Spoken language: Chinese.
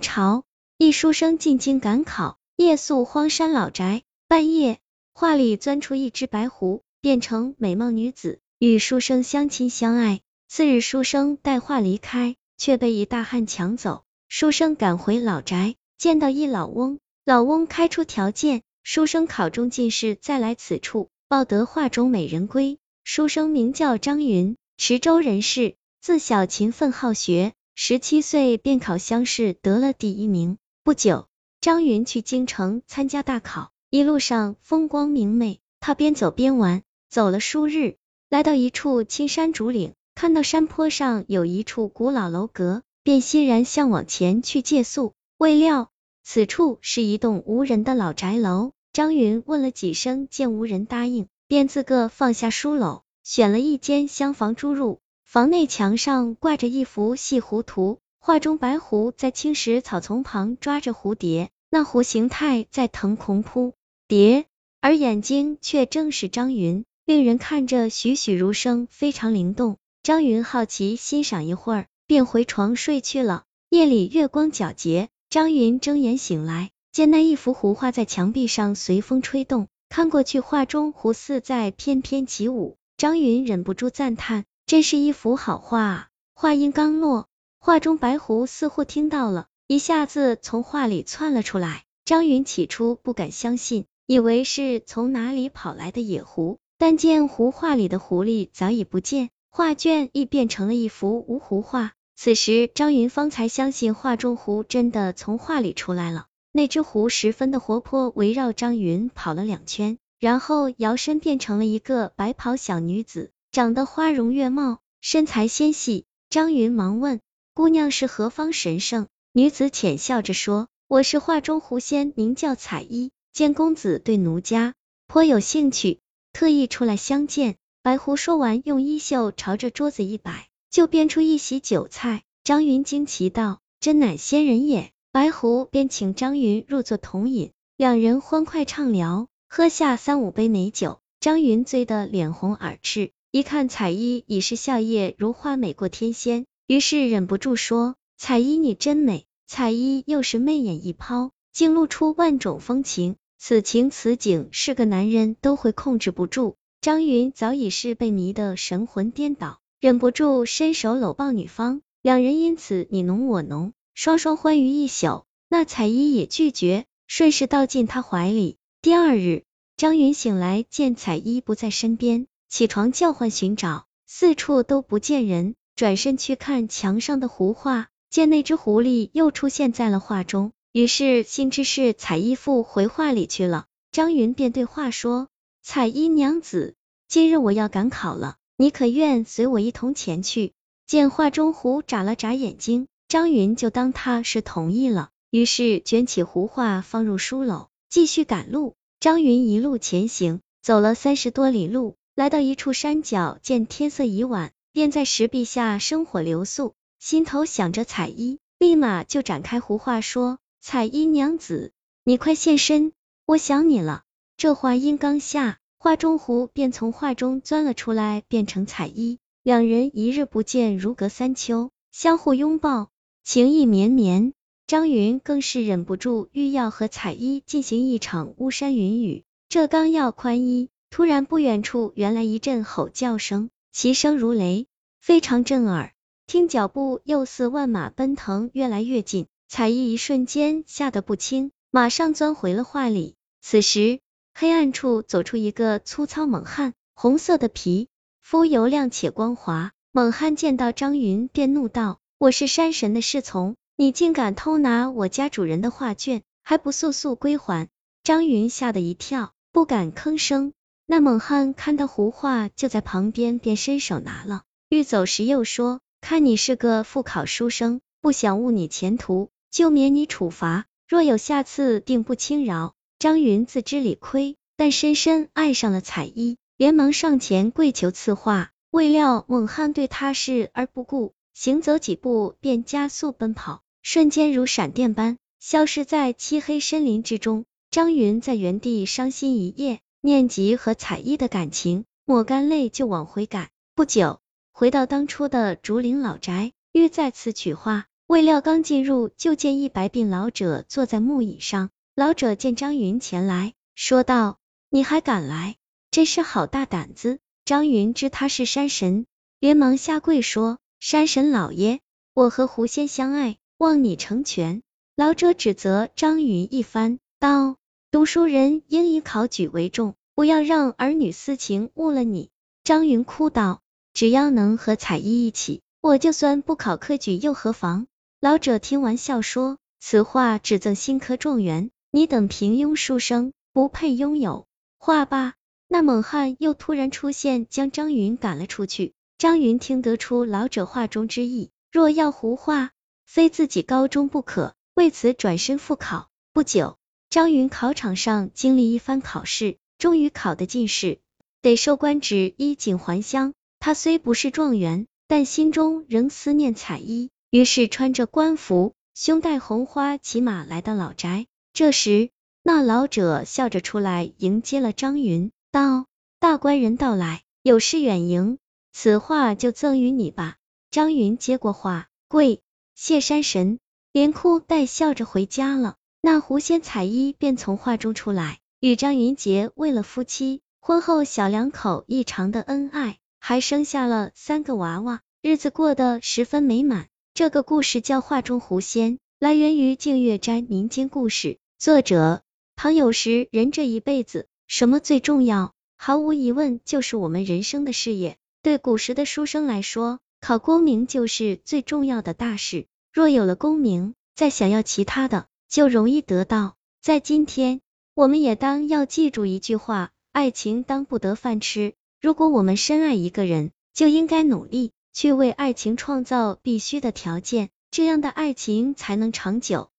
朝，一书生进京赶考，夜宿荒山老宅。半夜，画里钻出一只白狐，变成美貌女子，与书生相亲相爱。次日，书生带画离开，却被一大汉抢走。书生赶回老宅，见到一老翁，老翁开出条件，书生考中进士，再来此处，报得画中美人归。书生名叫张云，池州人士，自小勤奋好学。十七岁便考乡试得了第一名。不久，张云去京城参加大考，一路上风光明媚。他边走边玩，走了数日，来到一处青山竹岭，看到山坡上有一处古老楼阁，便欣然向往前去借宿。未料此处是一栋无人的老宅楼。张云问了几声，见无人答应，便自个放下书篓，选了一间厢房住入。房内墙上挂着一幅细狐图，画中白狐在青石草丛旁抓着蝴蝶，那狐形态在腾空扑蝶，而眼睛却正是张云，令人看着栩栩如生，非常灵动。张云好奇欣赏一会儿，便回床睡去了。夜里月光皎洁，张云睁眼醒来，见那一幅狐画在墙壁上随风吹动，看过去，画中狐似在翩翩起舞。张云忍不住赞叹。真是一幅好画啊！话音刚落，画中白狐似乎听到了，一下子从画里窜了出来。张云起初不敢相信，以为是从哪里跑来的野狐，但见狐画里的狐狸早已不见，画卷亦变成了一幅无狐画。此时张云方才相信画中狐真的从画里出来了。那只狐十分的活泼，围绕张云跑了两圈，然后摇身变成了一个白袍小女子。长得花容月貌，身材纤细。张云忙问：“姑娘是何方神圣？”女子浅笑着说：“我是画中狐仙，名叫彩衣。见公子对奴家颇有兴趣，特意出来相见。”白狐说完，用衣袖朝着桌子一摆，就变出一席酒菜。张云惊奇道：“真乃仙人也！”白狐便请张云入座同饮，两人欢快畅聊，喝下三五杯美酒。张云醉得脸红耳赤。一看彩衣已是笑靥如花，美过天仙，于是忍不住说：“彩衣你真美。”彩衣又是媚眼一抛，竟露出万种风情，此情此景，是个男人都会控制不住。张云早已是被迷得神魂颠倒，忍不住伸手搂抱女方，两人因此你侬我侬，双双欢愉一宿。那彩衣也拒绝，顺势倒进他怀里。第二日，张云醒来，见彩衣不在身边。起床叫唤寻找，四处都不见人，转身去看墙上的胡画，见那只狐狸又出现在了画中，于是心知是彩衣妇回画里去了。张云便对画说：“彩衣娘子，今日我要赶考了，你可愿随我一同前去？”见画中狐眨了眨眼睛，张云就当他是同意了，于是卷起胡画放入书篓，继续赶路。张云一路前行，走了三十多里路。来到一处山脚，见天色已晚，便在石壁下生火留宿，心头想着彩衣，立马就展开胡话说：“彩衣娘子，你快现身，我想你了。”这话音刚下，画中狐便从画中钻了出来，变成彩衣，两人一日不见，如隔三秋，相互拥抱，情意绵绵。张云更是忍不住欲要和彩衣进行一场巫山云雨，这刚要宽衣。突然，不远处传来一阵吼叫声，其声如雷，非常震耳。听脚步又似万马奔腾，越来越近。彩衣一瞬间吓得不轻，马上钻回了画里。此时，黑暗处走出一个粗糙猛汉，红色的皮肤油亮且光滑。猛汉见到张云，便怒道：“我是山神的侍从，你竟敢偷拿我家主人的画卷，还不速速归还！”张云吓得一跳，不敢吭声。那猛汉看到胡画就在旁边，便伸手拿了。欲走时又说：“看你是个复考书生，不想误你前途，就免你处罚。若有下次，定不轻饶。”张云自知理亏，但深深爱上了彩衣，连忙上前跪求赐画。未料猛汉对他视而不顾，行走几步便加速奔跑，瞬间如闪电般消失在漆黑森林之中。张云在原地伤心一夜。念及和彩衣的感情，抹干泪就往回赶。不久，回到当初的竹林老宅，欲再次取画，未料刚进入，就见一白鬓老者坐在木椅上。老者见张云前来，说道：“你还敢来，真是好大胆子。”张云知他是山神，连忙下跪说：“山神老爷，我和狐仙相爱，望你成全。”老者指责张云一番，道：“读书人应以考举为重，不要让儿女私情误了你。”张云哭道：“只要能和彩衣一起，我就算不考科举又何妨？”老者听完笑说：“此话只赠新科状元。”你等平庸书生，不配拥有。话罢，那猛汉又突然出现，将张云赶了出去。张云听得出老者话中之意，若要胡话，非自己高中不可，为此转身复考。不久，张云考场上经历一番考试，终于考得进士，得授官职，衣锦还乡。他虽不是状元，但心中仍思念彩衣，于是穿着官服，胸戴红花，骑马来到老宅。这时，那老者笑着出来迎接了张云，道：“大官人到来，有事远迎，此画就赠与你吧。”张云接过画，跪谢山神，连哭带笑着回家了。那狐仙彩衣便从画中出来，与张云杰为了夫妻。婚后，小两口异常的恩爱，还生下了三个娃娃，日子过得十分美满。这个故事叫画中狐仙，来源于净月斋民间故事。作者唐有时，人这一辈子什么最重要？毫无疑问，就是我们人生的事业。对古时的书生来说，考功名就是最重要的大事。若有了功名，再想要其他的就容易得到。在今天，我们也当要记住一句话：爱情当不得饭吃。如果我们深爱一个人，就应该努力去为爱情创造必须的条件，这样的爱情才能长久。